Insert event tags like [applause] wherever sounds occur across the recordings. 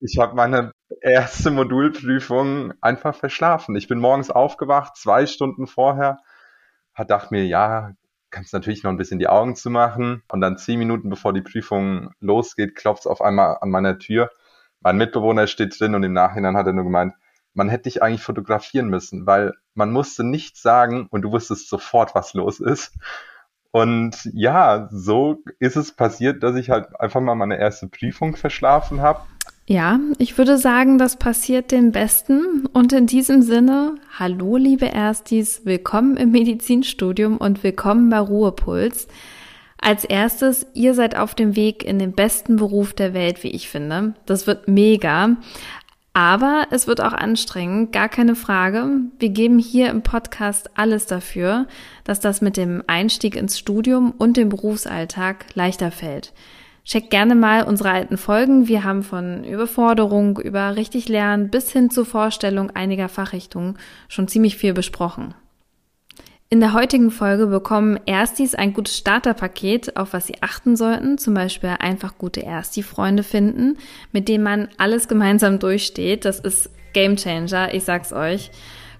ich habe meine erste Modulprüfung einfach verschlafen. Ich bin morgens aufgewacht, zwei Stunden vorher, hat dachte mir, ja, kannst natürlich noch ein bisschen die Augen zu machen und dann zehn Minuten bevor die Prüfung losgeht, klopft es auf einmal an meiner Tür. Mein Mitbewohner steht drin und im Nachhinein hat er nur gemeint, man hätte dich eigentlich fotografieren müssen, weil man musste nichts sagen und du wusstest sofort, was los ist. Und ja, so ist es passiert, dass ich halt einfach mal meine erste Prüfung verschlafen habe. Ja, ich würde sagen, das passiert den Besten. Und in diesem Sinne, hallo liebe Erstis, willkommen im Medizinstudium und willkommen bei Ruhepuls. Als erstes, ihr seid auf dem Weg in den besten Beruf der Welt, wie ich finde. Das wird mega. Aber es wird auch anstrengend, gar keine Frage. Wir geben hier im Podcast alles dafür, dass das mit dem Einstieg ins Studium und dem Berufsalltag leichter fällt. Checkt gerne mal unsere alten Folgen. Wir haben von Überforderung über richtig Lernen bis hin zur Vorstellung einiger Fachrichtungen schon ziemlich viel besprochen. In der heutigen Folge bekommen Erstis ein gutes Starterpaket, auf was sie achten sollten, zum Beispiel einfach gute Ersti-Freunde finden, mit denen man alles gemeinsam durchsteht. Das ist Gamechanger, ich sag's euch.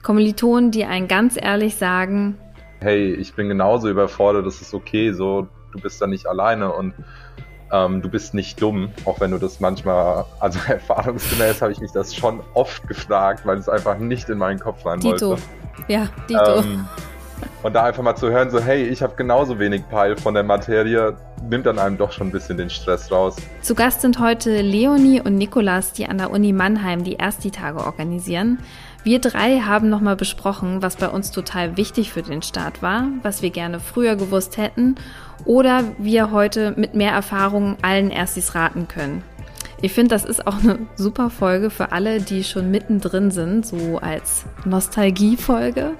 Kommilitonen, die einen ganz ehrlich sagen, hey, ich bin genauso überfordert, das ist okay, so, du bist da nicht alleine und ähm, du bist nicht dumm, auch wenn du das manchmal, also [laughs] erfahrungsgemäß habe ich mich das schon oft gefragt, weil es einfach nicht in meinen Kopf rein Dito. wollte. Ja, Dito. Ähm, und da einfach mal zu hören, so hey, ich habe genauso wenig Peil von der Materie, nimmt dann einem doch schon ein bisschen den Stress raus. Zu Gast sind heute Leonie und Nikolas, die an der Uni Mannheim die Ersti-Tage organisieren. Wir drei haben nochmal besprochen, was bei uns total wichtig für den Start war, was wir gerne früher gewusst hätten oder wir heute mit mehr Erfahrung allen Erstis raten können. Ich finde, das ist auch eine super Folge für alle, die schon mittendrin sind, so als Nostalgiefolge.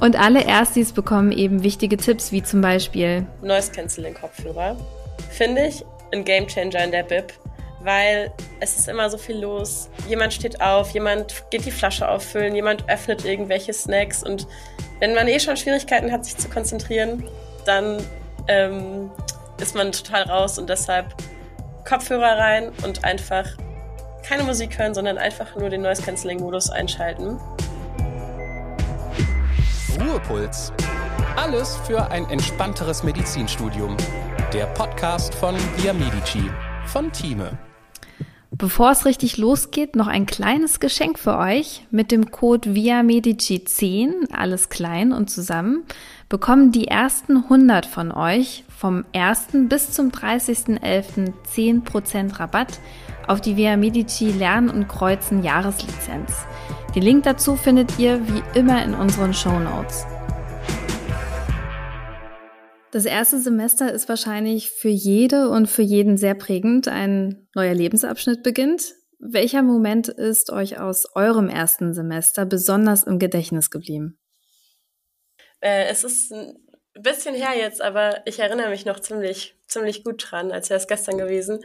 Und alle Erstis bekommen eben wichtige Tipps, wie zum Beispiel Noise Cancelling Kopfhörer. Finde ich ein Gamechanger in der Bib, weil es ist immer so viel los. Jemand steht auf, jemand geht die Flasche auffüllen, jemand öffnet irgendwelche Snacks und wenn man eh schon Schwierigkeiten hat, sich zu konzentrieren, dann ähm, ist man total raus und deshalb Kopfhörer rein und einfach keine Musik hören, sondern einfach nur den Noise Cancelling Modus einschalten. Ruhepuls. Alles für ein entspannteres Medizinstudium. Der Podcast von Via Medici von Thieme. Bevor es richtig losgeht, noch ein kleines Geschenk für euch. Mit dem Code Via Medici 10, alles klein und zusammen, bekommen die ersten 100 von euch vom 1. bis zum 30.11. 10% Rabatt auf die Via Medici Lernen und Kreuzen Jahreslizenz. Den Link dazu findet ihr wie immer in unseren Show Notes. Das erste Semester ist wahrscheinlich für jede und für jeden sehr prägend. Ein neuer Lebensabschnitt beginnt. Welcher Moment ist euch aus eurem ersten Semester besonders im Gedächtnis geblieben? Äh, es ist ein bisschen her jetzt, aber ich erinnere mich noch ziemlich, ziemlich gut dran, als wäre es gestern gewesen.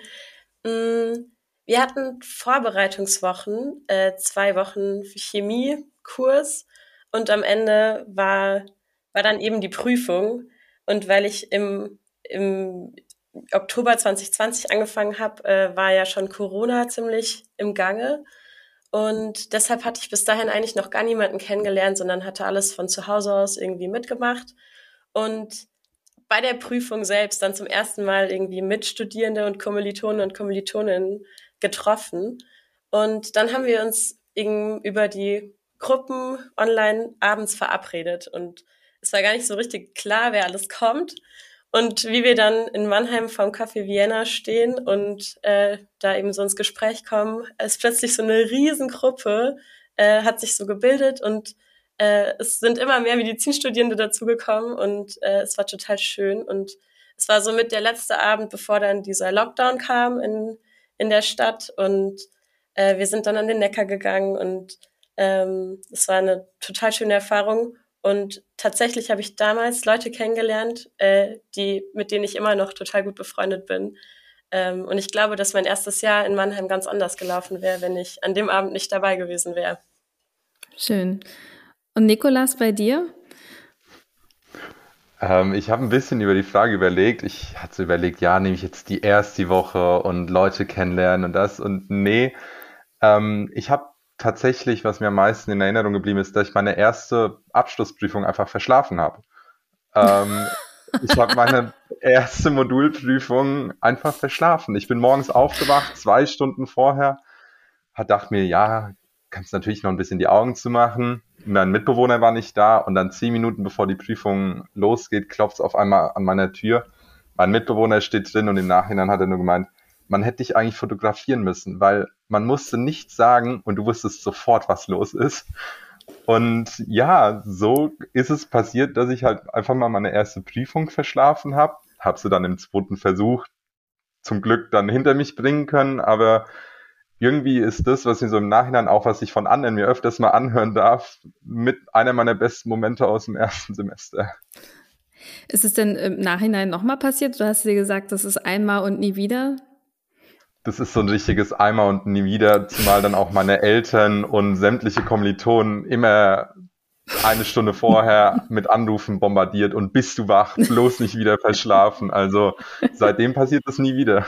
Mm, wir hatten Vorbereitungswochen, äh, zwei Wochen Chemiekurs und am Ende war, war dann eben die Prüfung. Und weil ich im, im Oktober 2020 angefangen habe, äh, war ja schon Corona ziemlich im Gange. Und deshalb hatte ich bis dahin eigentlich noch gar niemanden kennengelernt, sondern hatte alles von zu Hause aus irgendwie mitgemacht. Und bei der Prüfung selbst dann zum ersten Mal irgendwie Mitstudierende und Kommilitonen und Kommilitoninnen getroffen. Und dann haben wir uns über die Gruppen online abends verabredet. Und es war gar nicht so richtig klar, wer alles kommt. Und wie wir dann in Mannheim vom Café Vienna stehen und äh, da eben so ins Gespräch kommen, ist plötzlich so eine Riesengruppe, äh, hat sich so gebildet und äh, es sind immer mehr Medizinstudierende dazugekommen und äh, es war total schön. Und es war somit der letzte Abend, bevor dann dieser Lockdown kam in, in der Stadt. Und äh, wir sind dann an den Neckar gegangen und ähm, es war eine total schöne Erfahrung. Und tatsächlich habe ich damals Leute kennengelernt, äh, die, mit denen ich immer noch total gut befreundet bin. Ähm, und ich glaube, dass mein erstes Jahr in Mannheim ganz anders gelaufen wäre, wenn ich an dem Abend nicht dabei gewesen wäre. Schön. Und Nikolas, bei dir? Ähm, ich habe ein bisschen über die Frage überlegt. Ich hatte überlegt, ja, nehme ich jetzt die erste Woche und Leute kennenlernen und das. Und nee, Ähm, ich habe tatsächlich, was mir am meisten in Erinnerung geblieben ist, dass ich meine erste Abschlussprüfung einfach verschlafen habe. Ähm, [laughs] ich habe meine erste Modulprüfung einfach verschlafen. Ich bin morgens aufgewacht, zwei Stunden vorher, hat dachte mir, ja, kannst natürlich noch ein bisschen die Augen zu machen. Mein Mitbewohner war nicht da und dann zehn Minuten bevor die Prüfung losgeht, klopft es auf einmal an meiner Tür. Mein Mitbewohner steht drin und im Nachhinein hat er nur gemeint, man hätte dich eigentlich fotografieren müssen, weil man musste nichts sagen und du wusstest sofort, was los ist. Und ja, so ist es passiert, dass ich halt einfach mal meine erste Prüfung verschlafen habe. Habe sie dann im zweiten Versuch zum Glück dann hinter mich bringen können, aber irgendwie ist das, was ich so im Nachhinein auch, was ich von anderen mir öfters mal anhören darf, mit einer meiner besten Momente aus dem ersten Semester. Ist es denn im Nachhinein nochmal passiert? Du hast dir gesagt, das ist einmal und nie wieder das ist so ein richtiges Eimer und nie wieder, zumal dann auch meine Eltern und sämtliche Kommilitonen immer eine Stunde vorher mit Anrufen bombardiert und bist du wach, bloß nicht wieder verschlafen. Also seitdem passiert das nie wieder.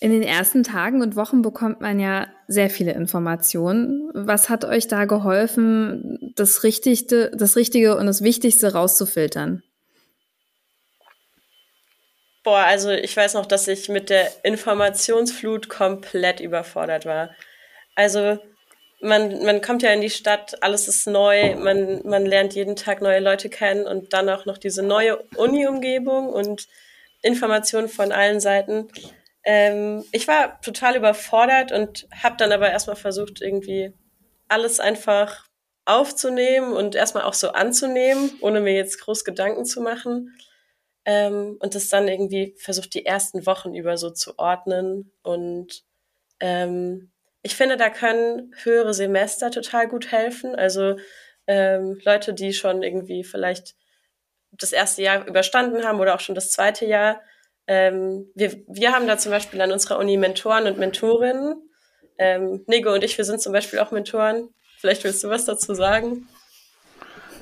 In den ersten Tagen und Wochen bekommt man ja sehr viele Informationen. Was hat euch da geholfen, das Richtige, das Richtige und das Wichtigste rauszufiltern? Boah, also ich weiß noch, dass ich mit der Informationsflut komplett überfordert war. Also man, man kommt ja in die Stadt, alles ist neu, man, man lernt jeden Tag neue Leute kennen und dann auch noch diese neue Uni-Umgebung und Informationen von allen Seiten. Ähm, ich war total überfordert und habe dann aber erstmal versucht, irgendwie alles einfach aufzunehmen und erstmal auch so anzunehmen, ohne mir jetzt groß Gedanken zu machen ähm, und das dann irgendwie versucht, die ersten Wochen über so zu ordnen. Und ähm, ich finde, da können höhere Semester total gut helfen. Also ähm, Leute, die schon irgendwie vielleicht das erste Jahr überstanden haben oder auch schon das zweite Jahr. Ähm, wir, wir haben da zum Beispiel an unserer Uni Mentoren und Mentorinnen. Ähm, Nego und ich, wir sind zum Beispiel auch Mentoren. Vielleicht willst du was dazu sagen?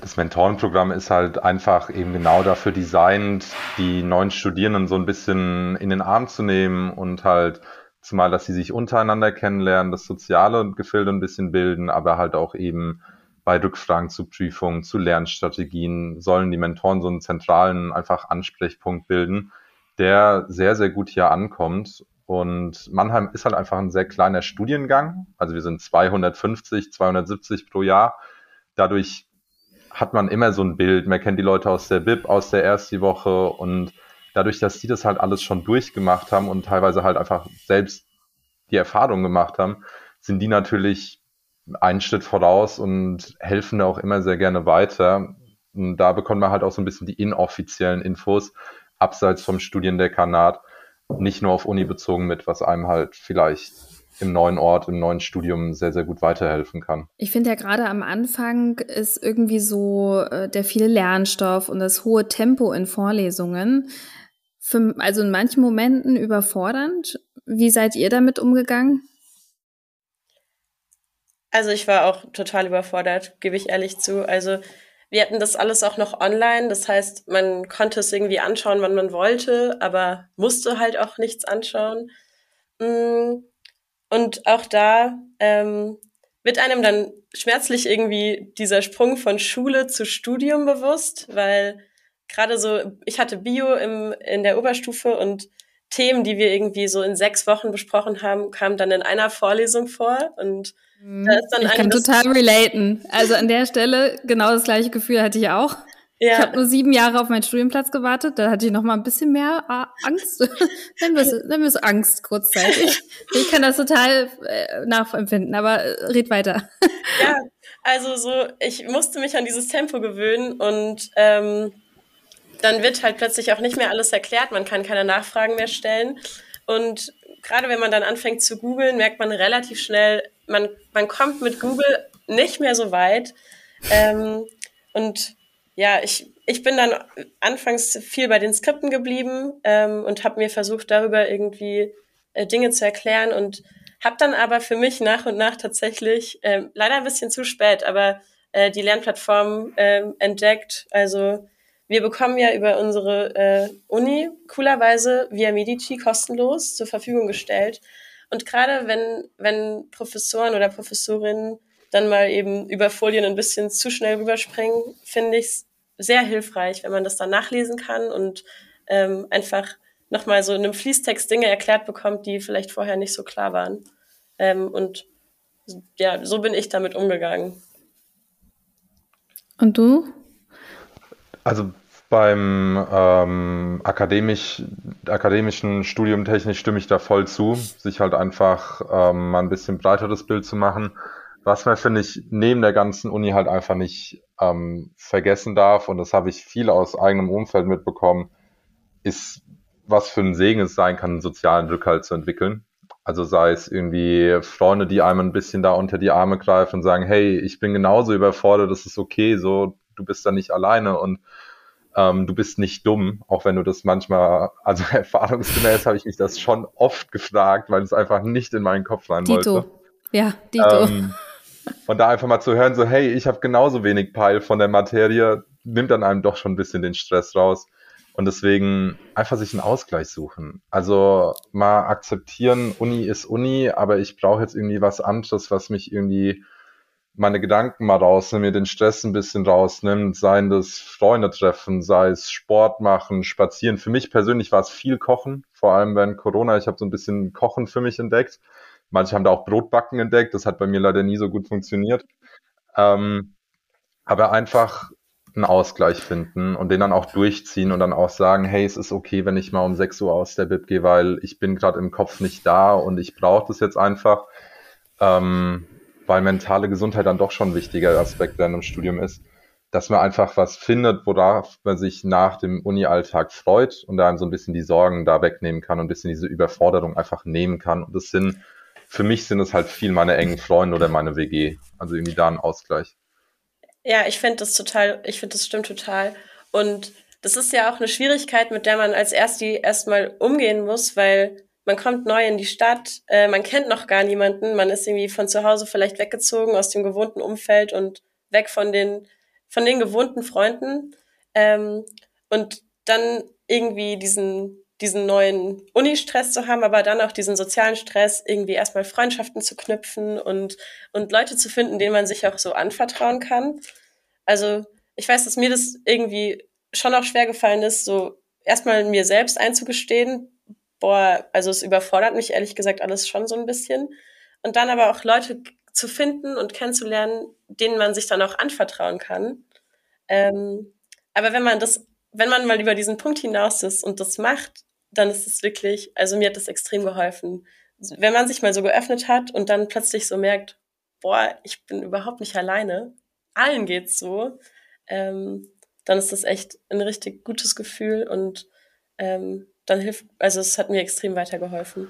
Das Mentorenprogramm ist halt einfach eben genau dafür designt, die neuen Studierenden so ein bisschen in den Arm zu nehmen und halt zumal, dass sie sich untereinander kennenlernen, das soziale Gefilde ein bisschen bilden, aber halt auch eben bei Rückfragen zu Prüfungen, zu Lernstrategien sollen die Mentoren so einen zentralen einfach Ansprechpunkt bilden, der sehr, sehr gut hier ankommt. Und Mannheim ist halt einfach ein sehr kleiner Studiengang. Also wir sind 250, 270 pro Jahr. Dadurch hat man immer so ein Bild. Man kennt die Leute aus der BIP, aus der ersten Woche und dadurch, dass die das halt alles schon durchgemacht haben und teilweise halt einfach selbst die Erfahrung gemacht haben, sind die natürlich einen Schritt voraus und helfen da auch immer sehr gerne weiter. Und da bekommt man halt auch so ein bisschen die inoffiziellen Infos abseits vom Studiendekanat, nicht nur auf Uni bezogen mit, was einem halt vielleicht im neuen Ort, im neuen Studium sehr, sehr gut weiterhelfen kann. Ich finde ja gerade am Anfang ist irgendwie so äh, der viele Lernstoff und das hohe Tempo in Vorlesungen, für, also in manchen Momenten überfordernd. Wie seid ihr damit umgegangen? Also ich war auch total überfordert, gebe ich ehrlich zu. Also wir hatten das alles auch noch online. Das heißt, man konnte es irgendwie anschauen, wann man wollte, aber musste halt auch nichts anschauen. Mm, und auch da ähm, wird einem dann schmerzlich irgendwie dieser Sprung von Schule zu Studium bewusst, weil gerade so, ich hatte Bio im, in der Oberstufe und Themen, die wir irgendwie so in sechs Wochen besprochen haben, kamen dann in einer Vorlesung vor und mhm. da ist dann ich kann total relaten. Also an der Stelle genau das gleiche Gefühl hatte ich auch. Ja. Ich habe nur sieben Jahre auf meinen Studienplatz gewartet. Da hatte ich noch mal ein bisschen mehr äh, Angst. [laughs] nennen wir es Angst kurzzeitig. [laughs] Ich kann das total äh, nachempfinden, aber äh, red weiter. [laughs] ja, also so, ich musste mich an dieses Tempo gewöhnen und ähm, dann wird halt plötzlich auch nicht mehr alles erklärt. Man kann keine Nachfragen mehr stellen. Und gerade wenn man dann anfängt zu googeln, merkt man relativ schnell, man, man kommt mit Google nicht mehr so weit. Ähm, und ja, ich, ich bin dann anfangs viel bei den Skripten geblieben ähm, und habe mir versucht, darüber irgendwie äh, Dinge zu erklären und habe dann aber für mich nach und nach tatsächlich, äh, leider ein bisschen zu spät, aber äh, die Lernplattform äh, entdeckt. Also wir bekommen ja über unsere äh, Uni coolerweise via Medici kostenlos zur Verfügung gestellt. Und gerade wenn, wenn Professoren oder Professorinnen dann mal eben über Folien ein bisschen zu schnell rüberspringen, finde ich es sehr hilfreich, wenn man das dann nachlesen kann und ähm, einfach nochmal so in einem Fließtext Dinge erklärt bekommt, die vielleicht vorher nicht so klar waren. Ähm, und ja, so bin ich damit umgegangen. Und du? Also beim ähm, akademisch, akademischen Studium technisch stimme ich da voll zu, sich halt einfach ähm, mal ein bisschen breiteres Bild zu machen. Was man, finde ich, neben der ganzen Uni halt einfach nicht ähm, vergessen darf, und das habe ich viel aus eigenem Umfeld mitbekommen, ist, was für ein Segen es sein kann, einen sozialen Rückhalt zu entwickeln. Also sei es irgendwie Freunde, die einem ein bisschen da unter die Arme greifen und sagen, hey, ich bin genauso überfordert, das ist okay, so, du bist da nicht alleine und ähm, du bist nicht dumm, auch wenn du das manchmal, also [laughs] erfahrungsgemäß habe ich mich das schon oft gefragt, weil es einfach nicht in meinen Kopf rein Dito. wollte. Ja, Dito. Ähm, und da einfach mal zu hören, so, hey, ich habe genauso wenig Peil von der Materie, nimmt dann einem doch schon ein bisschen den Stress raus. Und deswegen einfach sich einen Ausgleich suchen. Also mal akzeptieren, Uni ist Uni, aber ich brauche jetzt irgendwie was anderes, was mich irgendwie meine Gedanken mal rausnimmt, mir den Stress ein bisschen rausnimmt, seien das Freunde treffen, sei es Sport machen, spazieren. Für mich persönlich war es viel Kochen, vor allem während Corona. Ich habe so ein bisschen Kochen für mich entdeckt. Manche haben da auch Brotbacken entdeckt. Das hat bei mir leider nie so gut funktioniert. Ähm, aber einfach einen Ausgleich finden und den dann auch durchziehen und dann auch sagen, hey, es ist okay, wenn ich mal um 6 Uhr aus der Bib gehe, weil ich bin gerade im Kopf nicht da und ich brauche das jetzt einfach. Ähm, weil mentale Gesundheit dann doch schon ein wichtiger Aspekt in einem Studium ist, dass man einfach was findet, worauf man sich nach dem Uni-Alltag freut und dann so ein bisschen die Sorgen da wegnehmen kann und ein bisschen diese Überforderung einfach nehmen kann. Und das sind, für mich sind es halt viel meine engen Freunde oder meine WG. Also irgendwie da ein Ausgleich. Ja, ich finde das total, ich finde das stimmt total. Und das ist ja auch eine Schwierigkeit, mit der man als Ersti erstmal umgehen muss, weil man kommt neu in die Stadt, äh, man kennt noch gar niemanden, man ist irgendwie von zu Hause vielleicht weggezogen aus dem gewohnten Umfeld und weg von den, von den gewohnten Freunden. Ähm, und dann irgendwie diesen, diesen neuen Uni-Stress zu haben, aber dann auch diesen sozialen Stress, irgendwie erstmal Freundschaften zu knüpfen und, und Leute zu finden, denen man sich auch so anvertrauen kann. Also ich weiß, dass mir das irgendwie schon auch schwer gefallen ist, so erstmal mir selbst einzugestehen, boah, also es überfordert mich ehrlich gesagt alles schon so ein bisschen. Und dann aber auch Leute zu finden und kennenzulernen, denen man sich dann auch anvertrauen kann. Ähm, aber wenn man das, wenn man mal über diesen Punkt hinaus ist und das macht, dann ist es wirklich, also mir hat das extrem geholfen. Wenn man sich mal so geöffnet hat und dann plötzlich so merkt, boah, ich bin überhaupt nicht alleine, allen geht's so, ähm, dann ist das echt ein richtig gutes Gefühl und ähm, dann hilft, also es hat mir extrem weitergeholfen.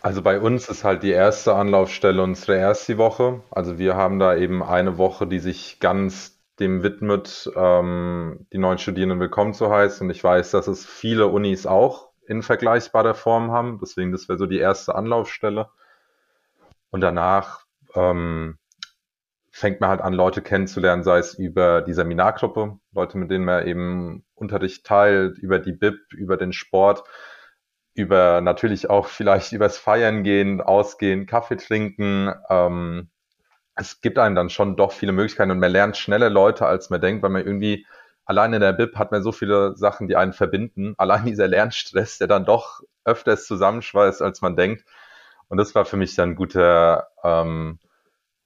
Also bei uns ist halt die erste Anlaufstelle unsere erste Woche. Also wir haben da eben eine Woche, die sich ganz dem widmet, ähm, die neuen Studierenden willkommen zu heißen. Und ich weiß, dass es viele Unis auch in vergleichbarer Form haben. Deswegen, das wäre so die erste Anlaufstelle. Und danach ähm, fängt man halt an, Leute kennenzulernen, sei es über die Seminargruppe, Leute, mit denen man eben Unterricht teilt, über die BIP, über den Sport, über natürlich auch [laughs] vielleicht übers Feiern gehen, ausgehen, Kaffee trinken. Ähm, es gibt einem dann schon doch viele Möglichkeiten und man lernt schneller Leute, als man denkt, weil man irgendwie allein in der BIP hat man so viele Sachen, die einen verbinden. Allein dieser Lernstress, der dann doch öfters zusammenschweißt, als man denkt. Und das war für mich dann ein guter, ähm,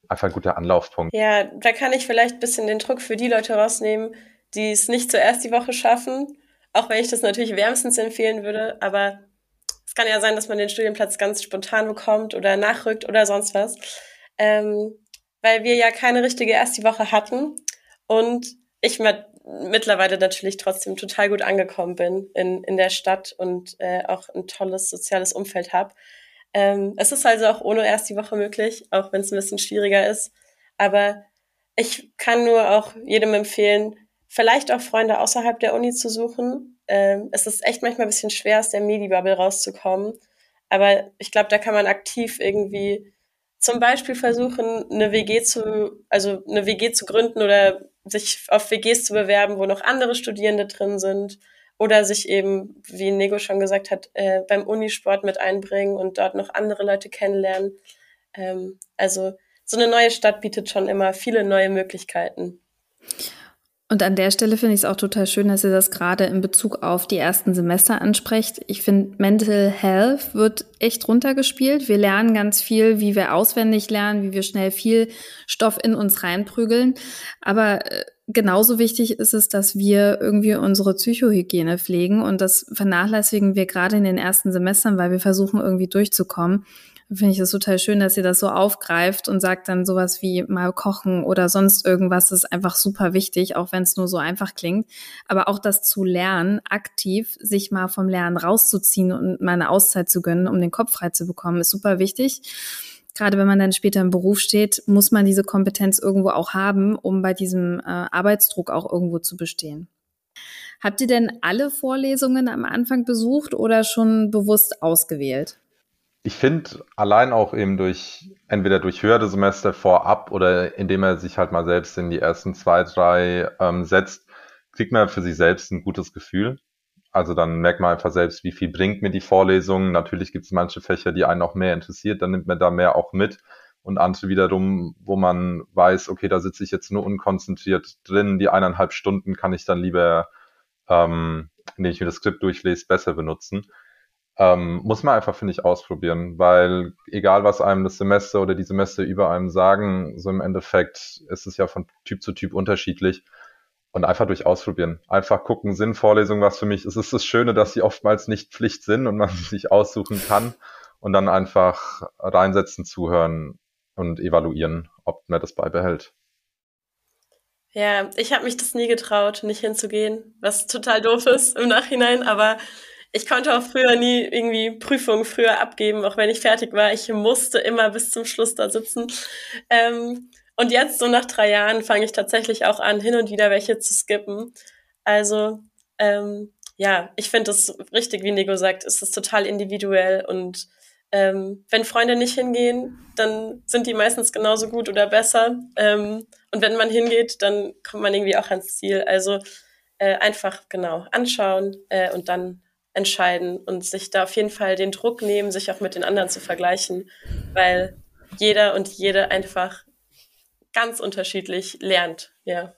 einfach ein guter Anlaufpunkt. Ja, da kann ich vielleicht ein bisschen den Druck für die Leute rausnehmen, die es nicht zuerst die Woche schaffen. Auch wenn ich das natürlich wärmstens empfehlen würde, aber es kann ja sein, dass man den Studienplatz ganz spontan bekommt oder nachrückt oder sonst was. Ähm, weil wir ja keine richtige erste Woche hatten und ich mit, mittlerweile natürlich trotzdem total gut angekommen bin in, in der Stadt und äh, auch ein tolles soziales Umfeld habe. Ähm, es ist also auch ohne erst die Woche möglich, auch wenn es ein bisschen schwieriger ist. Aber ich kann nur auch jedem empfehlen, vielleicht auch Freunde außerhalb der Uni zu suchen. Ähm, es ist echt manchmal ein bisschen schwer, aus der Medi-Bubble rauszukommen. Aber ich glaube, da kann man aktiv irgendwie zum Beispiel versuchen, eine WG zu, also eine WG zu gründen oder sich auf WGs zu bewerben, wo noch andere Studierende drin sind oder sich eben, wie Nego schon gesagt hat, äh, beim Unisport mit einbringen und dort noch andere Leute kennenlernen. Ähm, also so eine neue Stadt bietet schon immer viele neue Möglichkeiten. Und an der Stelle finde ich es auch total schön, dass ihr das gerade in Bezug auf die ersten Semester ansprecht. Ich finde, Mental Health wird echt runtergespielt. Wir lernen ganz viel, wie wir auswendig lernen, wie wir schnell viel Stoff in uns reinprügeln. Aber äh, genauso wichtig ist es, dass wir irgendwie unsere Psychohygiene pflegen. Und das vernachlässigen wir gerade in den ersten Semestern, weil wir versuchen, irgendwie durchzukommen finde ich es total schön, dass ihr das so aufgreift und sagt dann sowas wie mal kochen oder sonst irgendwas ist einfach super wichtig, auch wenn es nur so einfach klingt. Aber auch das zu lernen, aktiv sich mal vom Lernen rauszuziehen und mal eine Auszeit zu gönnen, um den Kopf frei zu bekommen, ist super wichtig. Gerade wenn man dann später im Beruf steht, muss man diese Kompetenz irgendwo auch haben, um bei diesem äh, Arbeitsdruck auch irgendwo zu bestehen. Habt ihr denn alle Vorlesungen am Anfang besucht oder schon bewusst ausgewählt? Ich finde, allein auch eben durch, entweder durch höhere Semester vorab oder indem er sich halt mal selbst in die ersten zwei, drei ähm, setzt, kriegt man für sich selbst ein gutes Gefühl. Also dann merkt man einfach selbst, wie viel bringt mir die Vorlesung. Natürlich gibt es manche Fächer, die einen noch mehr interessiert, dann nimmt man da mehr auch mit. Und andere wiederum, wo man weiß, okay, da sitze ich jetzt nur unkonzentriert drin, die eineinhalb Stunden kann ich dann lieber, ähm, indem ich mir das Skript durchlese, besser benutzen. Ähm, muss man einfach, finde ich, ausprobieren, weil egal, was einem das Semester oder die Semester über einem sagen, so im Endeffekt ist es ja von Typ zu Typ unterschiedlich und einfach durch Ausprobieren. Einfach gucken, sind Vorlesungen was für mich. Es ist das Schöne, dass sie oftmals nicht Pflicht sind und man [laughs] sich aussuchen kann und dann einfach reinsetzen, zuhören und evaluieren, ob man das beibehält. Ja, ich habe mich das nie getraut, nicht hinzugehen, was total doof ist im Nachhinein, aber ich konnte auch früher nie irgendwie Prüfungen früher abgeben, auch wenn ich fertig war. Ich musste immer bis zum Schluss da sitzen. Ähm, und jetzt, so nach drei Jahren, fange ich tatsächlich auch an, hin und wieder welche zu skippen. Also, ähm, ja, ich finde das richtig, wie Nico sagt, ist das total individuell und ähm, wenn Freunde nicht hingehen, dann sind die meistens genauso gut oder besser. Ähm, und wenn man hingeht, dann kommt man irgendwie auch ans Ziel. Also äh, einfach genau anschauen äh, und dann entscheiden und sich da auf jeden Fall den Druck nehmen, sich auch mit den anderen zu vergleichen, weil jeder und jede einfach ganz unterschiedlich lernt, ja.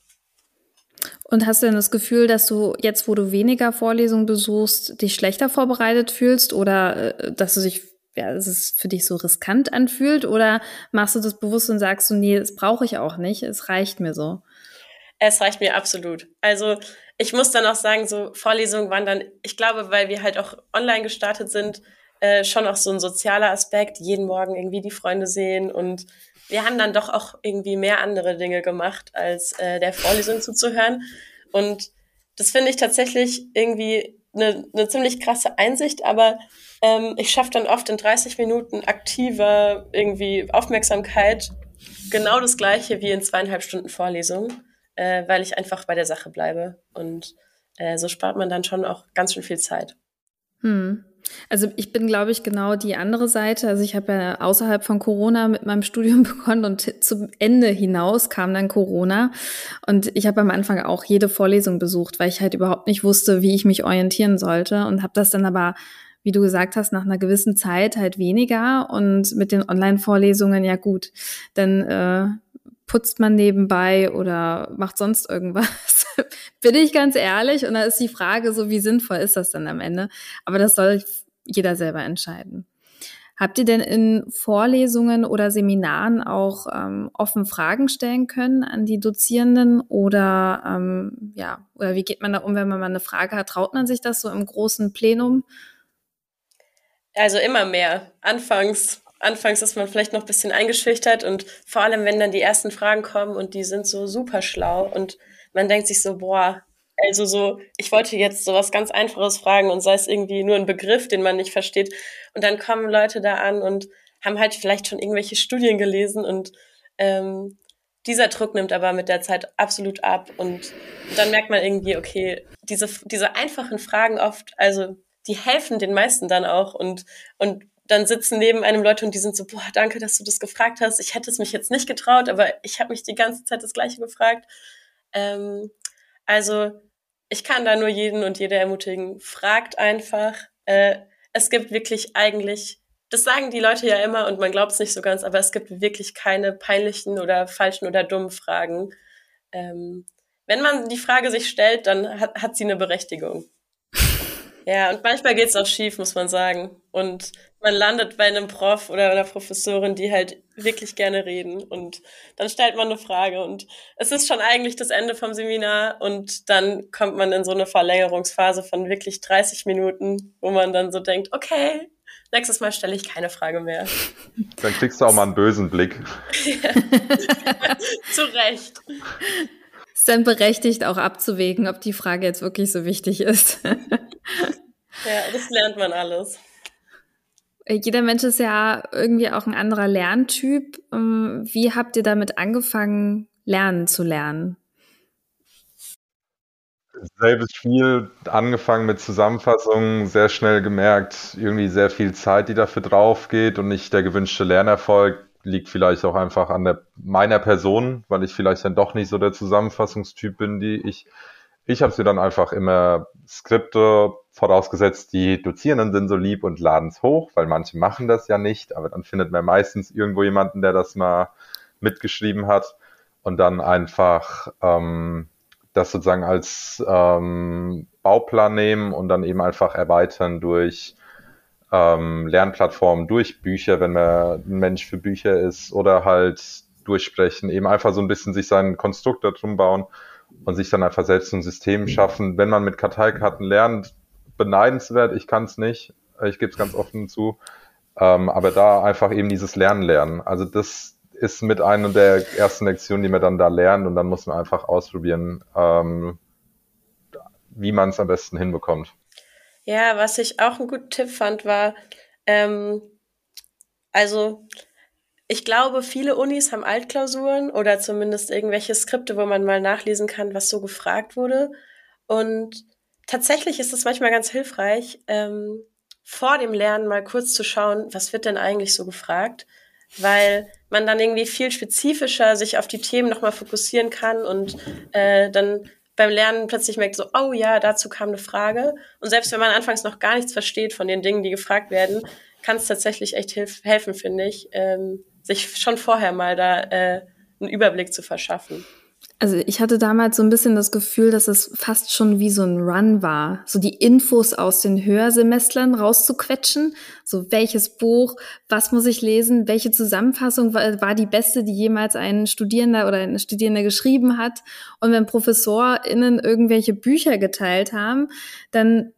Und hast du denn das Gefühl, dass du jetzt, wo du weniger Vorlesungen besuchst, dich schlechter vorbereitet fühlst oder äh, dass du dich, ja, dass es für dich so riskant anfühlt oder machst du das bewusst und sagst du, nee, das brauche ich auch nicht, es reicht mir so? Es reicht mir absolut. Also ich muss dann auch sagen, so Vorlesungen waren dann, ich glaube, weil wir halt auch online gestartet sind, äh, schon auch so ein sozialer Aspekt, jeden Morgen irgendwie die Freunde sehen. Und wir haben dann doch auch irgendwie mehr andere Dinge gemacht, als äh, der Vorlesung zuzuhören. Und das finde ich tatsächlich irgendwie eine, eine ziemlich krasse Einsicht, aber ähm, ich schaffe dann oft in 30 Minuten aktiver irgendwie Aufmerksamkeit. Genau das gleiche wie in zweieinhalb Stunden Vorlesung äh, weil ich einfach bei der Sache bleibe. Und äh, so spart man dann schon auch ganz schön viel Zeit. Hm. Also ich bin, glaube ich, genau die andere Seite. Also ich habe ja außerhalb von Corona mit meinem [laughs] Studium begonnen und zum Ende hinaus kam dann Corona. Und ich habe am Anfang auch jede Vorlesung besucht, weil ich halt überhaupt nicht wusste, wie ich mich orientieren sollte und habe das dann aber wie du gesagt hast, nach einer gewissen Zeit halt weniger und mit den Online-Vorlesungen ja gut. Dann äh, putzt man nebenbei oder macht sonst irgendwas? [laughs] Bin ich ganz ehrlich. Und da ist die Frage so, wie sinnvoll ist das dann am Ende? Aber das soll jeder selber entscheiden. Habt ihr denn in Vorlesungen oder Seminaren auch ähm, offen Fragen stellen können an die Dozierenden oder ähm, ja, oder wie geht man da um, wenn man mal eine Frage hat? Traut man sich das so im großen Plenum? Also immer mehr. Anfangs anfangs ist man vielleicht noch ein bisschen eingeschüchtert und vor allem, wenn dann die ersten Fragen kommen und die sind so super schlau und man denkt sich so, boah, also so, ich wollte jetzt so was ganz Einfaches fragen und sei es irgendwie nur ein Begriff, den man nicht versteht. Und dann kommen Leute da an und haben halt vielleicht schon irgendwelche Studien gelesen und ähm, dieser Druck nimmt aber mit der Zeit absolut ab und dann merkt man irgendwie, okay, diese, diese einfachen Fragen oft, also die helfen den meisten dann auch und, und dann sitzen neben einem Leute und die sind so, boah, danke, dass du das gefragt hast. Ich hätte es mich jetzt nicht getraut, aber ich habe mich die ganze Zeit das Gleiche gefragt. Ähm, also ich kann da nur jeden und jede ermutigen, fragt einfach. Äh, es gibt wirklich eigentlich, das sagen die Leute ja immer und man glaubt es nicht so ganz, aber es gibt wirklich keine peinlichen oder falschen oder dummen Fragen. Ähm, wenn man die Frage sich stellt, dann hat, hat sie eine Berechtigung. [laughs] Ja, und manchmal geht's auch schief, muss man sagen. Und man landet bei einem Prof oder einer Professorin, die halt wirklich gerne reden. Und dann stellt man eine Frage. Und es ist schon eigentlich das Ende vom Seminar. Und dann kommt man in so eine Verlängerungsphase von wirklich 30 Minuten, wo man dann so denkt, okay, nächstes Mal stelle ich keine Frage mehr. Dann kriegst du auch mal einen bösen Blick. [laughs] Zu Recht. Ist dann berechtigt, auch abzuwägen, ob die Frage jetzt wirklich so wichtig ist. Ja, das lernt man alles. Jeder Mensch ist ja irgendwie auch ein anderer Lerntyp. Ähm, wie habt ihr damit angefangen, lernen zu lernen? Selbes Spiel, angefangen mit Zusammenfassungen, sehr schnell gemerkt, irgendwie sehr viel Zeit, die dafür drauf geht und nicht der gewünschte Lernerfolg liegt vielleicht auch einfach an der, meiner Person, weil ich vielleicht dann doch nicht so der Zusammenfassungstyp bin, die ich ich habe sie dann einfach immer Skripte vorausgesetzt, die Dozierenden sind so lieb und laden es hoch, weil manche machen das ja nicht, aber dann findet man meistens irgendwo jemanden, der das mal mitgeschrieben hat und dann einfach ähm, das sozusagen als ähm, Bauplan nehmen und dann eben einfach erweitern durch ähm, Lernplattformen, durch Bücher, wenn man ein Mensch für Bücher ist oder halt durchsprechen, eben einfach so ein bisschen sich sein Konstrukt darum bauen und sich dann einfach selbst ein System schaffen. Wenn man mit Karteikarten lernt, beneidenswert, ich kann es nicht, ich gebe es ganz offen zu, ähm, aber da einfach eben dieses Lernen lernen. Also das ist mit einer der ersten Lektionen, die man dann da lernt und dann muss man einfach ausprobieren, ähm, wie man es am besten hinbekommt. Ja, was ich auch einen guten Tipp fand, war, ähm, also ich glaube, viele Unis haben Altklausuren oder zumindest irgendwelche Skripte, wo man mal nachlesen kann, was so gefragt wurde. Und tatsächlich ist es manchmal ganz hilfreich, ähm, vor dem Lernen mal kurz zu schauen, was wird denn eigentlich so gefragt, weil man dann irgendwie viel spezifischer sich auf die Themen nochmal fokussieren kann und äh, dann beim Lernen plötzlich merkt so, oh ja, dazu kam eine Frage. Und selbst wenn man anfangs noch gar nichts versteht von den Dingen, die gefragt werden, kann es tatsächlich echt hilf helfen, finde ich, ähm, sich schon vorher mal da äh, einen Überblick zu verschaffen. Also ich hatte damals so ein bisschen das Gefühl, dass es fast schon wie so ein Run war, so die Infos aus den Hörsemestern rauszuquetschen, so welches Buch, was muss ich lesen, welche Zusammenfassung war, war die beste, die jemals ein Studierender oder eine Studierende geschrieben hat. Und wenn ProfessorInnen irgendwelche Bücher geteilt haben, dann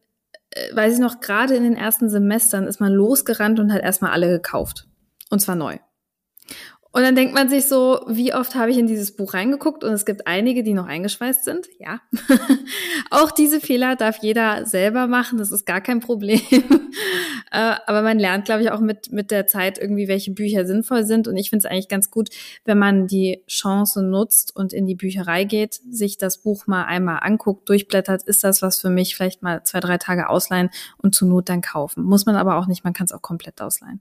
äh, weiß ich noch, gerade in den ersten Semestern ist man losgerannt und hat erstmal alle gekauft. Und zwar neu. Und dann denkt man sich so, wie oft habe ich in dieses Buch reingeguckt und es gibt einige, die noch eingeschweißt sind. Ja. [laughs] auch diese Fehler darf jeder selber machen, das ist gar kein Problem. [laughs] Äh, aber man lernt, glaube ich, auch mit, mit der Zeit irgendwie, welche Bücher sinnvoll sind. Und ich finde es eigentlich ganz gut, wenn man die Chance nutzt und in die Bücherei geht, sich das Buch mal einmal anguckt, durchblättert, ist das was für mich, vielleicht mal zwei, drei Tage ausleihen und zur Not dann kaufen. Muss man aber auch nicht, man kann es auch komplett ausleihen.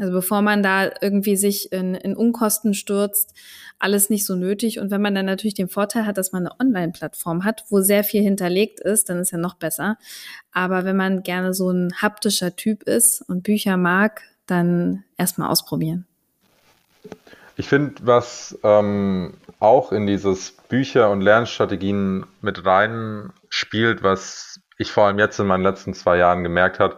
Also bevor man da irgendwie sich in, in Unkosten stürzt, alles nicht so nötig. Und wenn man dann natürlich den Vorteil hat, dass man eine Online-Plattform hat, wo sehr viel hinterlegt ist, dann ist ja noch besser. Aber wenn man gerne so ein haptischer Typ ist und Bücher mag, dann erstmal ausprobieren. Ich finde, was ähm, auch in dieses Bücher- und Lernstrategien mit rein spielt, was ich vor allem jetzt in meinen letzten zwei Jahren gemerkt habe,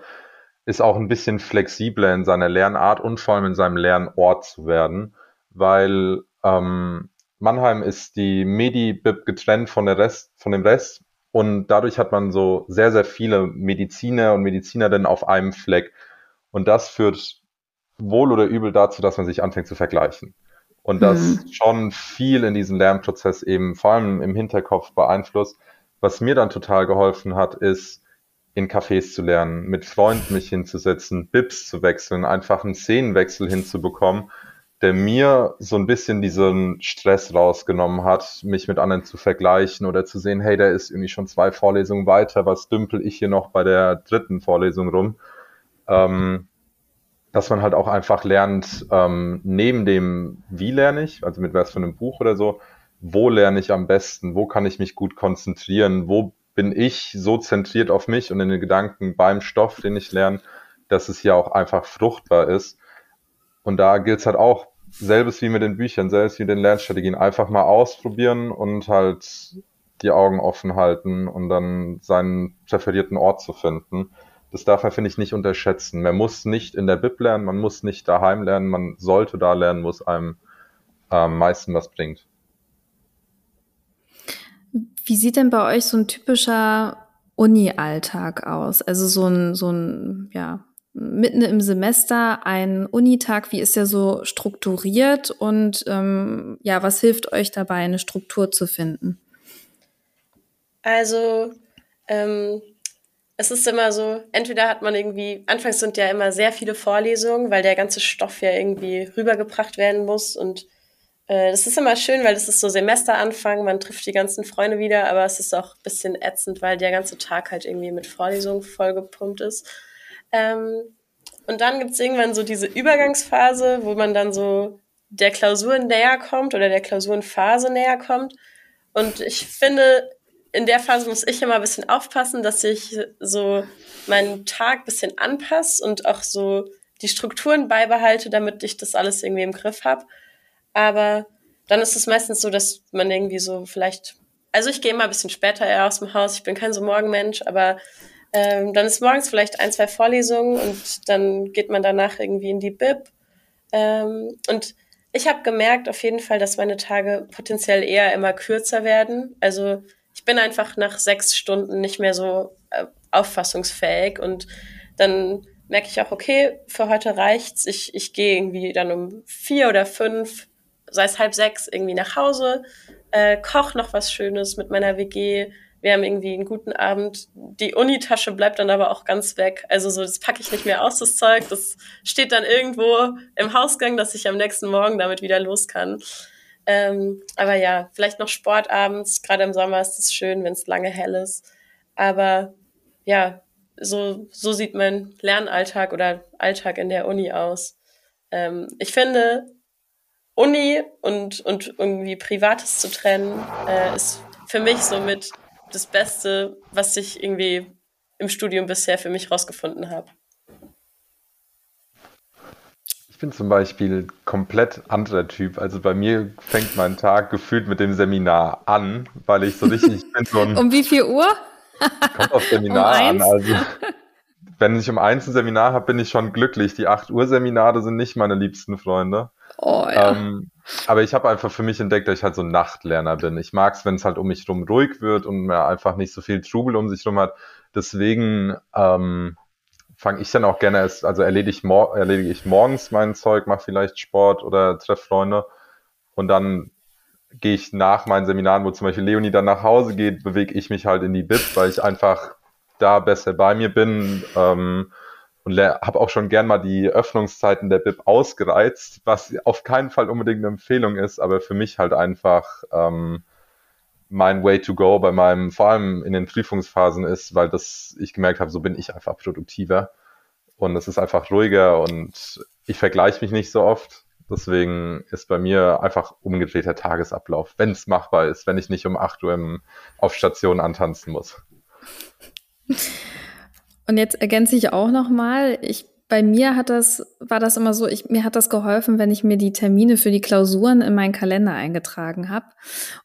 ist auch ein bisschen flexibler in seiner Lernart und vor allem in seinem Lernort zu werden, weil ähm, Mannheim ist die Medi-Bib getrennt von, der Rest, von dem Rest und dadurch hat man so sehr, sehr viele Mediziner und Medizinerinnen auf einem Fleck und das führt wohl oder übel dazu, dass man sich anfängt zu vergleichen. Und das hm. schon viel in diesem Lernprozess eben vor allem im Hinterkopf beeinflusst. Was mir dann total geholfen hat, ist, in Cafés zu lernen, mit Freunden mich hinzusetzen, Bips zu wechseln, einfach einen Szenenwechsel hinzubekommen, der mir so ein bisschen diesen Stress rausgenommen hat, mich mit anderen zu vergleichen oder zu sehen, hey, der ist irgendwie schon zwei Vorlesungen weiter, was dümpel ich hier noch bei der dritten Vorlesung rum? Ähm, dass man halt auch einfach lernt, ähm, neben dem, wie lerne ich, also mit was von einem Buch oder so, wo lerne ich am besten, wo kann ich mich gut konzentrieren, wo bin ich so zentriert auf mich und in den Gedanken beim Stoff, den ich lerne, dass es hier auch einfach fruchtbar ist. Und da gilt es halt auch, selbes wie mit den Büchern, selbes wie mit den Lernstrategien, einfach mal ausprobieren und halt die Augen offen halten und dann seinen präferierten Ort zu finden. Das darf man, finde ich, nicht unterschätzen. Man muss nicht in der Bib lernen, man muss nicht daheim lernen, man sollte da lernen, wo es einem am meisten was bringt. Wie sieht denn bei euch so ein typischer Uni-Alltag aus? Also so ein, so ein, ja, mitten im Semester ein Unitag, wie ist der so strukturiert und ähm, ja, was hilft euch dabei, eine Struktur zu finden? Also, ähm, es ist immer so, entweder hat man irgendwie, anfangs sind ja immer sehr viele Vorlesungen, weil der ganze Stoff ja irgendwie rübergebracht werden muss und das ist immer schön, weil das ist so Semesteranfang, man trifft die ganzen Freunde wieder, aber es ist auch ein bisschen ätzend, weil der ganze Tag halt irgendwie mit Vorlesungen vollgepumpt ist. Ähm, und dann gibt's irgendwann so diese Übergangsphase, wo man dann so der Klausur näher kommt oder der Klausurenphase näher kommt. Und ich finde, in der Phase muss ich immer ein bisschen aufpassen, dass ich so meinen Tag ein bisschen anpasse und auch so die Strukturen beibehalte, damit ich das alles irgendwie im Griff habe. Aber dann ist es meistens so, dass man irgendwie so vielleicht, also ich gehe immer ein bisschen später eher aus dem Haus, ich bin kein so Morgenmensch, aber ähm, dann ist morgens vielleicht ein, zwei Vorlesungen und dann geht man danach irgendwie in die Bib. Ähm, und ich habe gemerkt auf jeden Fall, dass meine Tage potenziell eher immer kürzer werden. Also ich bin einfach nach sechs Stunden nicht mehr so äh, auffassungsfähig und dann merke ich auch, okay, für heute reicht's. Ich, ich gehe irgendwie dann um vier oder fünf, sei es halb sechs, irgendwie nach Hause, äh, koch noch was Schönes mit meiner WG, wir haben irgendwie einen guten Abend. Die Unitasche bleibt dann aber auch ganz weg. Also so, das packe ich nicht mehr aus, das Zeug. Das steht dann irgendwo im Hausgang, dass ich am nächsten Morgen damit wieder los kann. Ähm, aber ja, vielleicht noch Sport abends. Gerade im Sommer ist es schön, wenn es lange hell ist. Aber ja, so, so sieht mein Lernalltag oder Alltag in der Uni aus. Ähm, ich finde, Uni und, und irgendwie Privates zu trennen, äh, ist für mich somit das Beste, was ich irgendwie im Studium bisher für mich rausgefunden habe. Ich bin zum Beispiel komplett anderer Typ. Also bei mir fängt mein Tag gefühlt mit dem Seminar an, weil ich so richtig bin so ein. [laughs] Um wie viel Uhr? Kommt auf Seminar um an. Also wenn ich um eins ein Seminar habe, bin ich schon glücklich. Die 8 Uhr Seminare sind nicht meine liebsten Freunde. Oh, ja. Ähm, aber ich habe einfach für mich entdeckt, dass ich halt so ein Nachtlerner bin. Ich mag es, wenn es halt um mich rum ruhig wird und man einfach nicht so viel Trubel um sich rum hat. Deswegen ähm, fange ich dann auch gerne erst, also erledige ich, mor erledige ich morgens mein Zeug, mache vielleicht Sport oder treffe Freunde und dann gehe ich nach meinen Seminaren, wo zum Beispiel Leonie dann nach Hause geht, bewege ich mich halt in die Bib, weil ich einfach da besser bei mir bin ähm, und habe auch schon gern mal die Öffnungszeiten der Bib ausgereizt, was auf keinen Fall unbedingt eine Empfehlung ist, aber für mich halt einfach ähm, mein Way to go bei meinem, vor allem in den Prüfungsphasen ist, weil das ich gemerkt habe, so bin ich einfach produktiver und es ist einfach ruhiger und ich vergleiche mich nicht so oft. Deswegen ist bei mir einfach umgedrehter Tagesablauf, wenn es machbar ist, wenn ich nicht um 8 Uhr auf Station antanzen muss. [laughs] Und jetzt ergänze ich auch noch mal, ich bei mir hat das, war das immer so, ich, mir hat das geholfen, wenn ich mir die Termine für die Klausuren in meinen Kalender eingetragen habe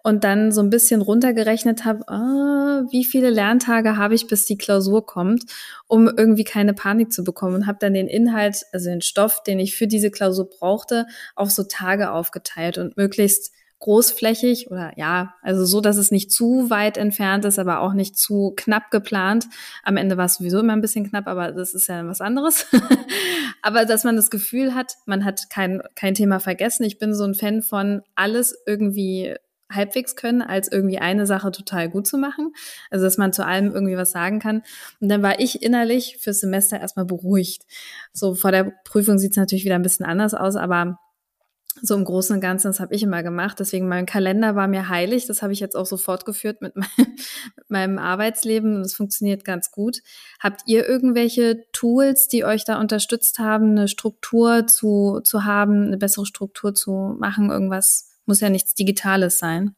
und dann so ein bisschen runtergerechnet habe, ah, wie viele Lerntage habe ich, bis die Klausur kommt, um irgendwie keine Panik zu bekommen und habe dann den Inhalt, also den Stoff, den ich für diese Klausur brauchte, auf so Tage aufgeteilt und möglichst großflächig oder ja, also so, dass es nicht zu weit entfernt ist, aber auch nicht zu knapp geplant. Am Ende war es sowieso immer ein bisschen knapp, aber das ist ja was anderes. [laughs] aber dass man das Gefühl hat, man hat kein, kein Thema vergessen. Ich bin so ein Fan von alles irgendwie halbwegs können, als irgendwie eine Sache total gut zu machen. Also, dass man zu allem irgendwie was sagen kann. Und dann war ich innerlich fürs Semester erstmal beruhigt. So vor der Prüfung sieht es natürlich wieder ein bisschen anders aus, aber so im Großen und Ganzen, das habe ich immer gemacht. Deswegen mein Kalender war mir heilig. Das habe ich jetzt auch so fortgeführt mit, [laughs] meinem, mit meinem Arbeitsleben und das funktioniert ganz gut. Habt ihr irgendwelche Tools, die euch da unterstützt haben, eine Struktur zu, zu haben, eine bessere Struktur zu machen? Irgendwas muss ja nichts Digitales sein.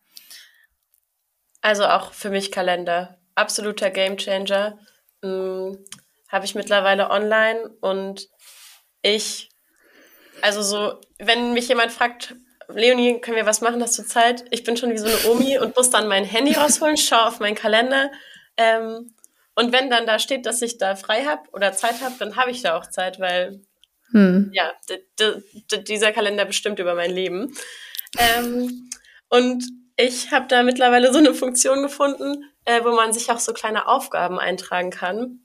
Also auch für mich Kalender. absoluter Gamechanger. Hm, Habe ich mittlerweile online und ich, also so, wenn mich jemand fragt, Leonie, können wir was machen, hast du Zeit? Ich bin schon wie so eine Omi und muss dann mein Handy rausholen, schaue auf meinen Kalender. Ähm, und wenn dann da steht, dass ich da frei habe oder Zeit habe, dann habe ich da auch Zeit, weil hm. ja, dieser Kalender bestimmt über mein Leben. Ähm, und ich habe da mittlerweile so eine Funktion gefunden, äh, wo man sich auch so kleine Aufgaben eintragen kann.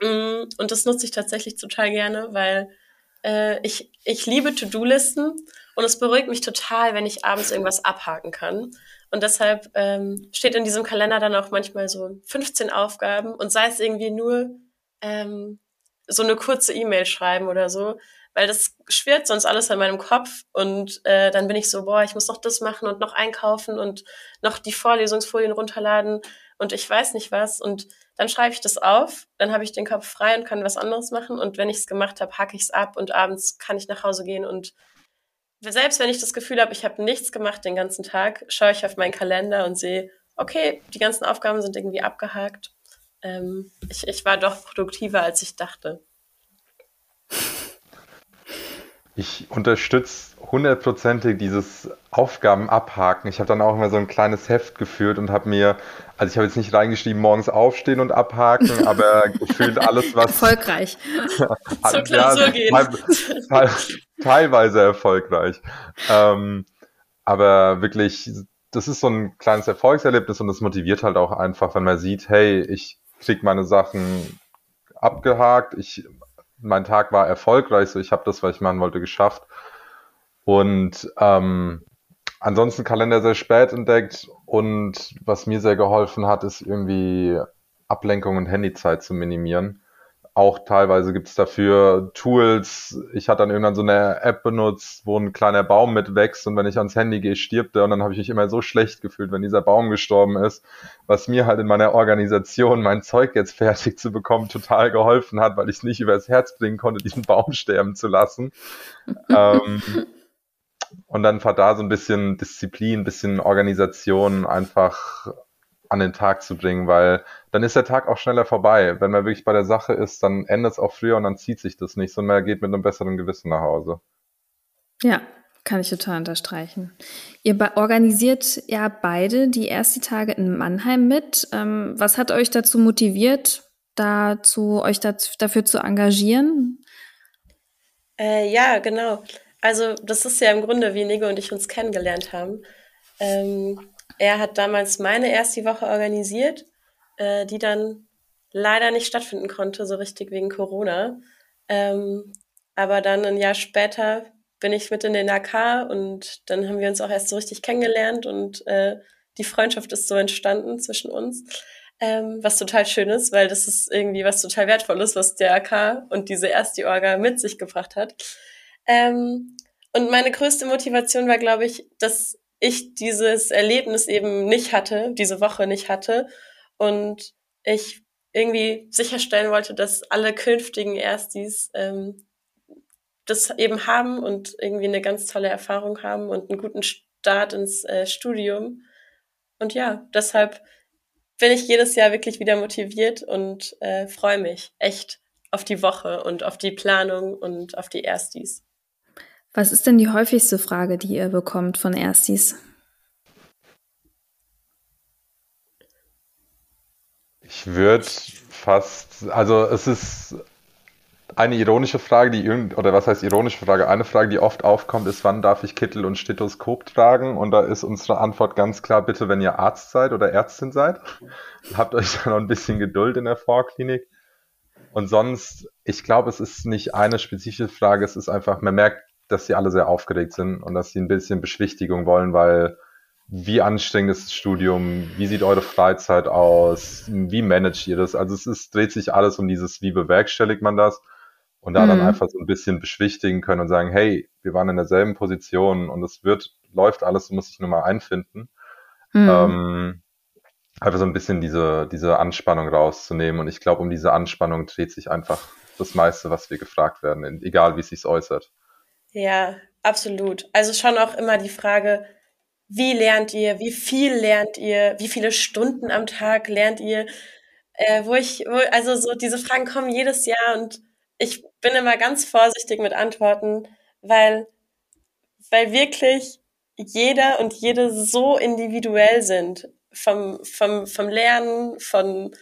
Mm, und das nutze ich tatsächlich total gerne, weil äh, ich, ich liebe To-Do-Listen und es beruhigt mich total, wenn ich abends irgendwas abhaken kann. Und deshalb ähm, steht in diesem Kalender dann auch manchmal so 15 Aufgaben und sei es irgendwie nur ähm, so eine kurze E-Mail schreiben oder so, weil das schwirrt sonst alles an meinem Kopf und äh, dann bin ich so, boah, ich muss noch das machen und noch einkaufen und noch die Vorlesungsfolien runterladen und ich weiß nicht was und dann schreibe ich das auf, dann habe ich den Kopf frei und kann was anderes machen und wenn ich es gemacht habe, hacke ich es ab und abends kann ich nach Hause gehen und selbst wenn ich das Gefühl habe, ich habe nichts gemacht den ganzen Tag, schaue ich auf meinen Kalender und sehe, okay, die ganzen Aufgaben sind irgendwie abgehakt. Ähm, ich, ich war doch produktiver, als ich dachte. Ich unterstütze hundertprozentig dieses Aufgaben abhaken. Ich habe dann auch immer so ein kleines Heft geführt und habe mir, also ich habe jetzt nicht reingeschrieben, morgens aufstehen und abhaken, [laughs] aber gefühlt alles, was. Erfolgreich. [laughs] Zur Klausur ja, gehen. Teil, teilweise erfolgreich. Ähm, aber wirklich, das ist so ein kleines Erfolgserlebnis und das motiviert halt auch einfach, wenn man sieht, hey, ich krieg meine Sachen abgehakt, ich mein Tag war erfolgreich, so ich habe das, was ich machen wollte, geschafft. Und ähm, ansonsten Kalender sehr spät entdeckt und was mir sehr geholfen hat, ist irgendwie Ablenkung und Handyzeit zu minimieren auch teilweise gibt es dafür Tools. Ich hatte dann irgendwann so eine App benutzt, wo ein kleiner Baum mitwächst und wenn ich ans Handy gehe, stirbt der und dann habe ich mich immer so schlecht gefühlt, wenn dieser Baum gestorben ist, was mir halt in meiner Organisation, mein Zeug jetzt fertig zu bekommen, total geholfen hat, weil ich es nicht übers Herz bringen konnte, diesen Baum [laughs] sterben zu lassen. ähm, und dann war da so ein bisschen Disziplin, ein bisschen Organisation einfach an den Tag zu bringen, weil dann ist der Tag auch schneller vorbei. Wenn man wirklich bei der Sache ist, dann endet es auch früher und dann zieht sich das nicht, sondern man geht mit einem besseren Gewissen nach Hause. Ja, kann ich total unterstreichen. Ihr organisiert ja beide die ersten Tage in Mannheim mit. Ähm, was hat euch dazu motiviert, dazu, euch dazu, dafür zu engagieren? Äh, ja, genau. Also das ist ja im Grunde, wie Nico und ich uns kennengelernt haben. Ähm, er hat damals meine erste Woche organisiert, äh, die dann leider nicht stattfinden konnte, so richtig wegen Corona. Ähm, aber dann ein Jahr später bin ich mit in den AK und dann haben wir uns auch erst so richtig kennengelernt und äh, die Freundschaft ist so entstanden zwischen uns. Ähm, was total schön ist, weil das ist irgendwie was total Wertvolles, was der AK und diese erste Orga mit sich gebracht hat. Ähm, und meine größte Motivation war, glaube ich, dass ich dieses Erlebnis eben nicht hatte, diese Woche nicht hatte und ich irgendwie sicherstellen wollte, dass alle künftigen Erstis ähm, das eben haben und irgendwie eine ganz tolle Erfahrung haben und einen guten Start ins äh, Studium. Und ja, deshalb bin ich jedes Jahr wirklich wieder motiviert und äh, freue mich echt auf die Woche und auf die Planung und auf die Erstis. Was ist denn die häufigste Frage, die ihr bekommt von Erstis? Ich würde fast, also es ist eine ironische Frage, die irgend, oder was heißt ironische Frage? Eine Frage, die oft aufkommt, ist, wann darf ich Kittel und Stethoskop tragen? Und da ist unsere Antwort ganz klar, bitte, wenn ihr Arzt seid oder Ärztin seid. [laughs] Habt euch da noch ein bisschen Geduld in der Vorklinik. Und sonst, ich glaube, es ist nicht eine spezifische Frage, es ist einfach, man merkt, dass sie alle sehr aufgeregt sind und dass sie ein bisschen Beschwichtigung wollen, weil wie anstrengend ist das Studium, wie sieht eure Freizeit aus, wie managt ihr das? Also es ist, dreht sich alles um dieses, wie bewerkstelligt man das? Und da mhm. dann einfach so ein bisschen beschwichtigen können und sagen, hey, wir waren in derselben Position und es wird, läuft alles, du musst dich nur mal einfinden. Mhm. Ähm, einfach so ein bisschen diese, diese Anspannung rauszunehmen. Und ich glaube, um diese Anspannung dreht sich einfach das meiste, was wir gefragt werden, egal wie es sich äußert. Ja, absolut. Also schon auch immer die Frage, wie lernt ihr, wie viel lernt ihr, wie viele Stunden am Tag lernt ihr, äh, wo ich, wo, also so diese Fragen kommen jedes Jahr und ich bin immer ganz vorsichtig mit Antworten, weil, weil wirklich jeder und jede so individuell sind. Vom, vom, vom Lernen, von,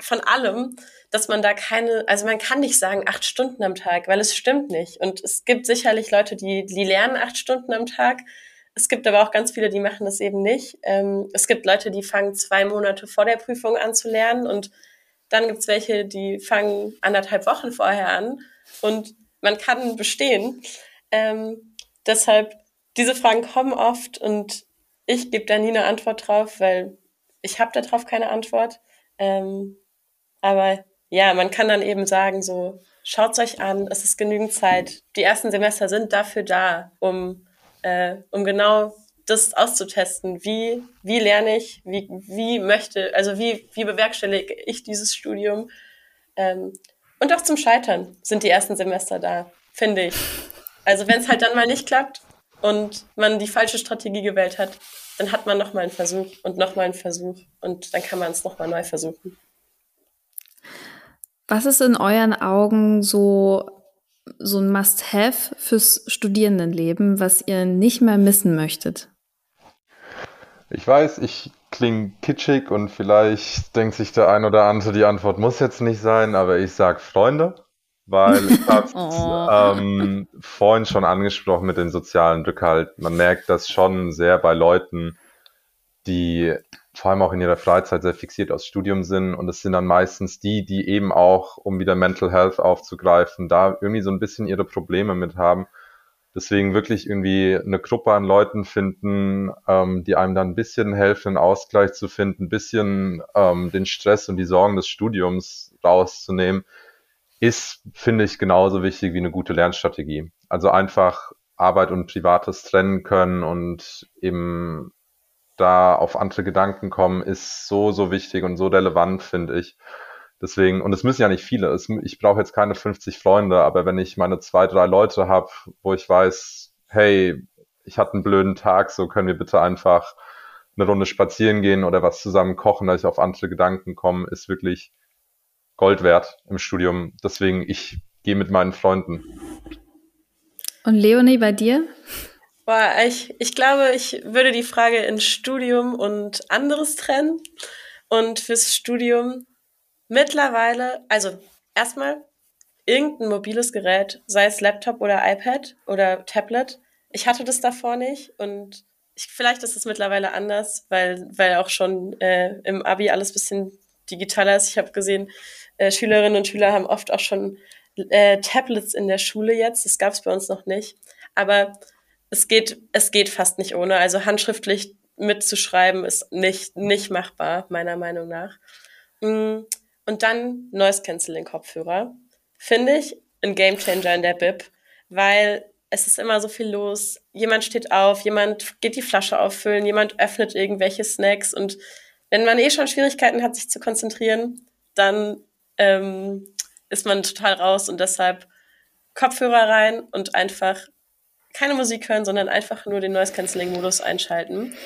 von allem, dass man da keine, also man kann nicht sagen acht Stunden am Tag, weil es stimmt nicht. Und es gibt sicherlich Leute, die, die lernen acht Stunden am Tag. Es gibt aber auch ganz viele, die machen das eben nicht. Ähm, es gibt Leute, die fangen zwei Monate vor der Prüfung an zu lernen und dann gibt's welche, die fangen anderthalb Wochen vorher an und man kann bestehen. Ähm, deshalb, diese Fragen kommen oft und ich gebe da nie eine Antwort drauf, weil ich habe darauf keine Antwort. Ähm, aber ja, man kann dann eben sagen, so, schaut's euch an, es ist genügend Zeit. Die ersten Semester sind dafür da, um, äh, um genau das auszutesten. Wie, wie lerne ich, wie, wie möchte, also wie, wie bewerkstellige ich dieses Studium? Ähm, und auch zum Scheitern sind die ersten Semester da, finde ich. Also wenn es halt dann mal nicht klappt und man die falsche Strategie gewählt hat, dann hat man nochmal einen Versuch und nochmal einen Versuch und dann kann man es nochmal neu versuchen. Was ist in euren Augen so, so ein Must-Have fürs Studierendenleben, was ihr nicht mehr missen möchtet? Ich weiß, ich klinge kitschig und vielleicht denkt sich der ein oder andere, die Antwort muss jetzt nicht sein, aber ich sage Freunde, weil ich habe [laughs] oh. ähm, vorhin schon angesprochen mit den sozialen Rückhalt. Man merkt das schon sehr bei Leuten, die vor allem auch in ihrer Freizeit sehr fixiert aus Studium sind und es sind dann meistens die, die eben auch, um wieder Mental Health aufzugreifen, da irgendwie so ein bisschen ihre Probleme mit haben Deswegen wirklich irgendwie eine Gruppe an Leuten finden, ähm, die einem dann ein bisschen helfen, einen Ausgleich zu finden, ein bisschen ähm, den Stress und die Sorgen des Studiums rauszunehmen, ist, finde ich, genauso wichtig wie eine gute Lernstrategie. Also einfach Arbeit und Privates trennen können und eben da auf andere Gedanken kommen, ist so, so wichtig und so relevant, finde ich. Deswegen, und es müssen ja nicht viele, es, ich brauche jetzt keine 50 Freunde, aber wenn ich meine zwei, drei Leute habe, wo ich weiß, hey, ich hatte einen blöden Tag, so können wir bitte einfach eine Runde spazieren gehen oder was zusammen kochen, dass ich auf andere Gedanken komme, ist wirklich Gold wert im Studium. Deswegen, ich gehe mit meinen Freunden. Und Leonie, bei dir? Boah, ich, ich glaube, ich würde die Frage in Studium und anderes trennen. Und fürs Studium Mittlerweile, also erstmal irgendein mobiles Gerät, sei es Laptop oder iPad oder Tablet. Ich hatte das davor nicht und ich, vielleicht ist es mittlerweile anders, weil, weil auch schon äh, im Abi alles bisschen digitaler ist. Ich habe gesehen, äh, Schülerinnen und Schüler haben oft auch schon äh, Tablets in der Schule jetzt. Das gab es bei uns noch nicht. Aber es geht, es geht fast nicht ohne. Also handschriftlich mitzuschreiben ist nicht, nicht machbar, meiner Meinung nach. Mm, und dann Noise Cancelling Kopfhörer. Finde ich ein Game Changer in der Bib, weil es ist immer so viel los. Jemand steht auf, jemand geht die Flasche auffüllen, jemand öffnet irgendwelche Snacks und wenn man eh schon Schwierigkeiten hat, sich zu konzentrieren, dann ähm, ist man total raus und deshalb Kopfhörer rein und einfach keine Musik hören, sondern einfach nur den Noise Cancelling Modus einschalten.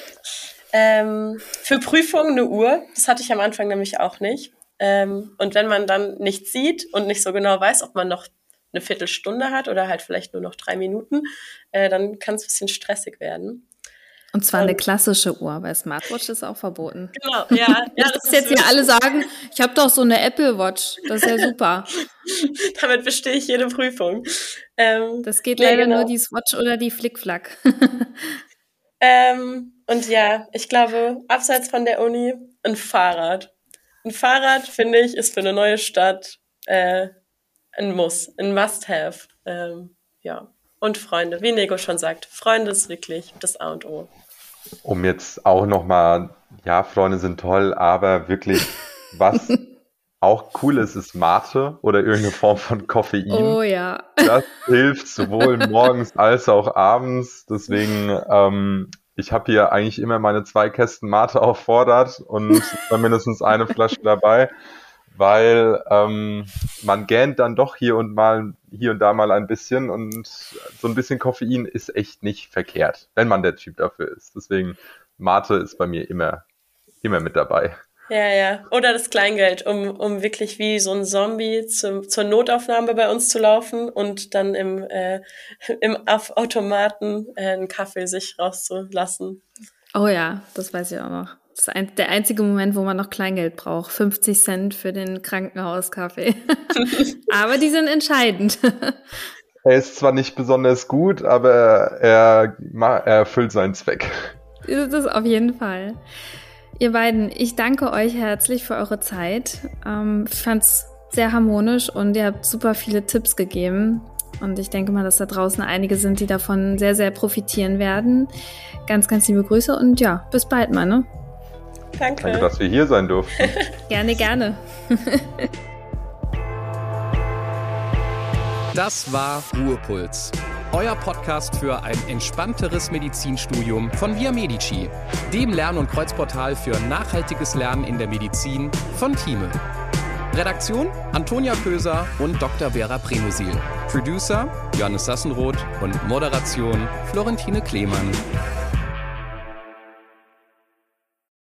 Ähm, für Prüfungen eine Uhr, das hatte ich am Anfang nämlich auch nicht. Ähm, und wenn man dann nichts sieht und nicht so genau weiß, ob man noch eine Viertelstunde hat oder halt vielleicht nur noch drei Minuten, äh, dann kann es ein bisschen stressig werden. Und zwar eine klassische Uhr, weil Smartwatch ist auch verboten. Genau, ja. [laughs] ja das, ist jetzt hier alle sagen, ich habe doch so eine Apple Watch, das ist ja super. [laughs] Damit bestehe ich jede Prüfung. Ähm, das geht leider genau. nur die Swatch oder die Flickflack. [laughs] ähm, und ja, ich glaube, abseits von der Uni ein Fahrrad. Ein Fahrrad, finde ich, ist für eine neue Stadt äh, ein Muss, ein Must-Have. Ähm, ja. Und Freunde, wie Nego schon sagt, Freunde ist wirklich das A und O. Um jetzt auch nochmal, ja, Freunde sind toll, aber wirklich, was [laughs] auch cool ist, ist Mate oder irgendeine Form von Koffein. Oh ja. Das hilft sowohl [laughs] morgens als auch abends. Deswegen ähm, ich habe hier eigentlich immer meine zwei Kästen Mate auffordert und mindestens eine Flasche dabei, weil ähm, man gähnt dann doch hier und mal hier und da mal ein bisschen und so ein bisschen Koffein ist echt nicht verkehrt, wenn man der Typ dafür ist. Deswegen Mate ist bei mir immer immer mit dabei. Ja, ja. Oder das Kleingeld, um, um wirklich wie so ein Zombie zum, zur Notaufnahme bei uns zu laufen und dann im, äh, [laughs] im Automaten äh, einen Kaffee sich rauszulassen. Oh ja, das weiß ich auch noch. Das ist ein, der einzige Moment, wo man noch Kleingeld braucht. 50 Cent für den Krankenhauskaffee. [laughs] aber die sind entscheidend. [laughs] er ist zwar nicht besonders gut, aber er, er erfüllt seinen Zweck. [laughs] Ist es auf jeden Fall. Ihr beiden, ich danke euch herzlich für eure Zeit. Ähm, ich fand es sehr harmonisch und ihr habt super viele Tipps gegeben. Und ich denke mal, dass da draußen einige sind, die davon sehr, sehr profitieren werden. Ganz, ganz liebe Grüße und ja, bis bald mal, ne? Danke. Danke, dass wir hier sein durften. [laughs] gerne, gerne. das war Ruhepuls. Euer Podcast für ein entspannteres Medizinstudium von Via Medici, dem Lern- und Kreuzportal für nachhaltiges Lernen in der Medizin von Thieme. Redaktion Antonia Köser und Dr. Vera Premusil. Producer Johannes Sassenroth und Moderation Florentine Klemann.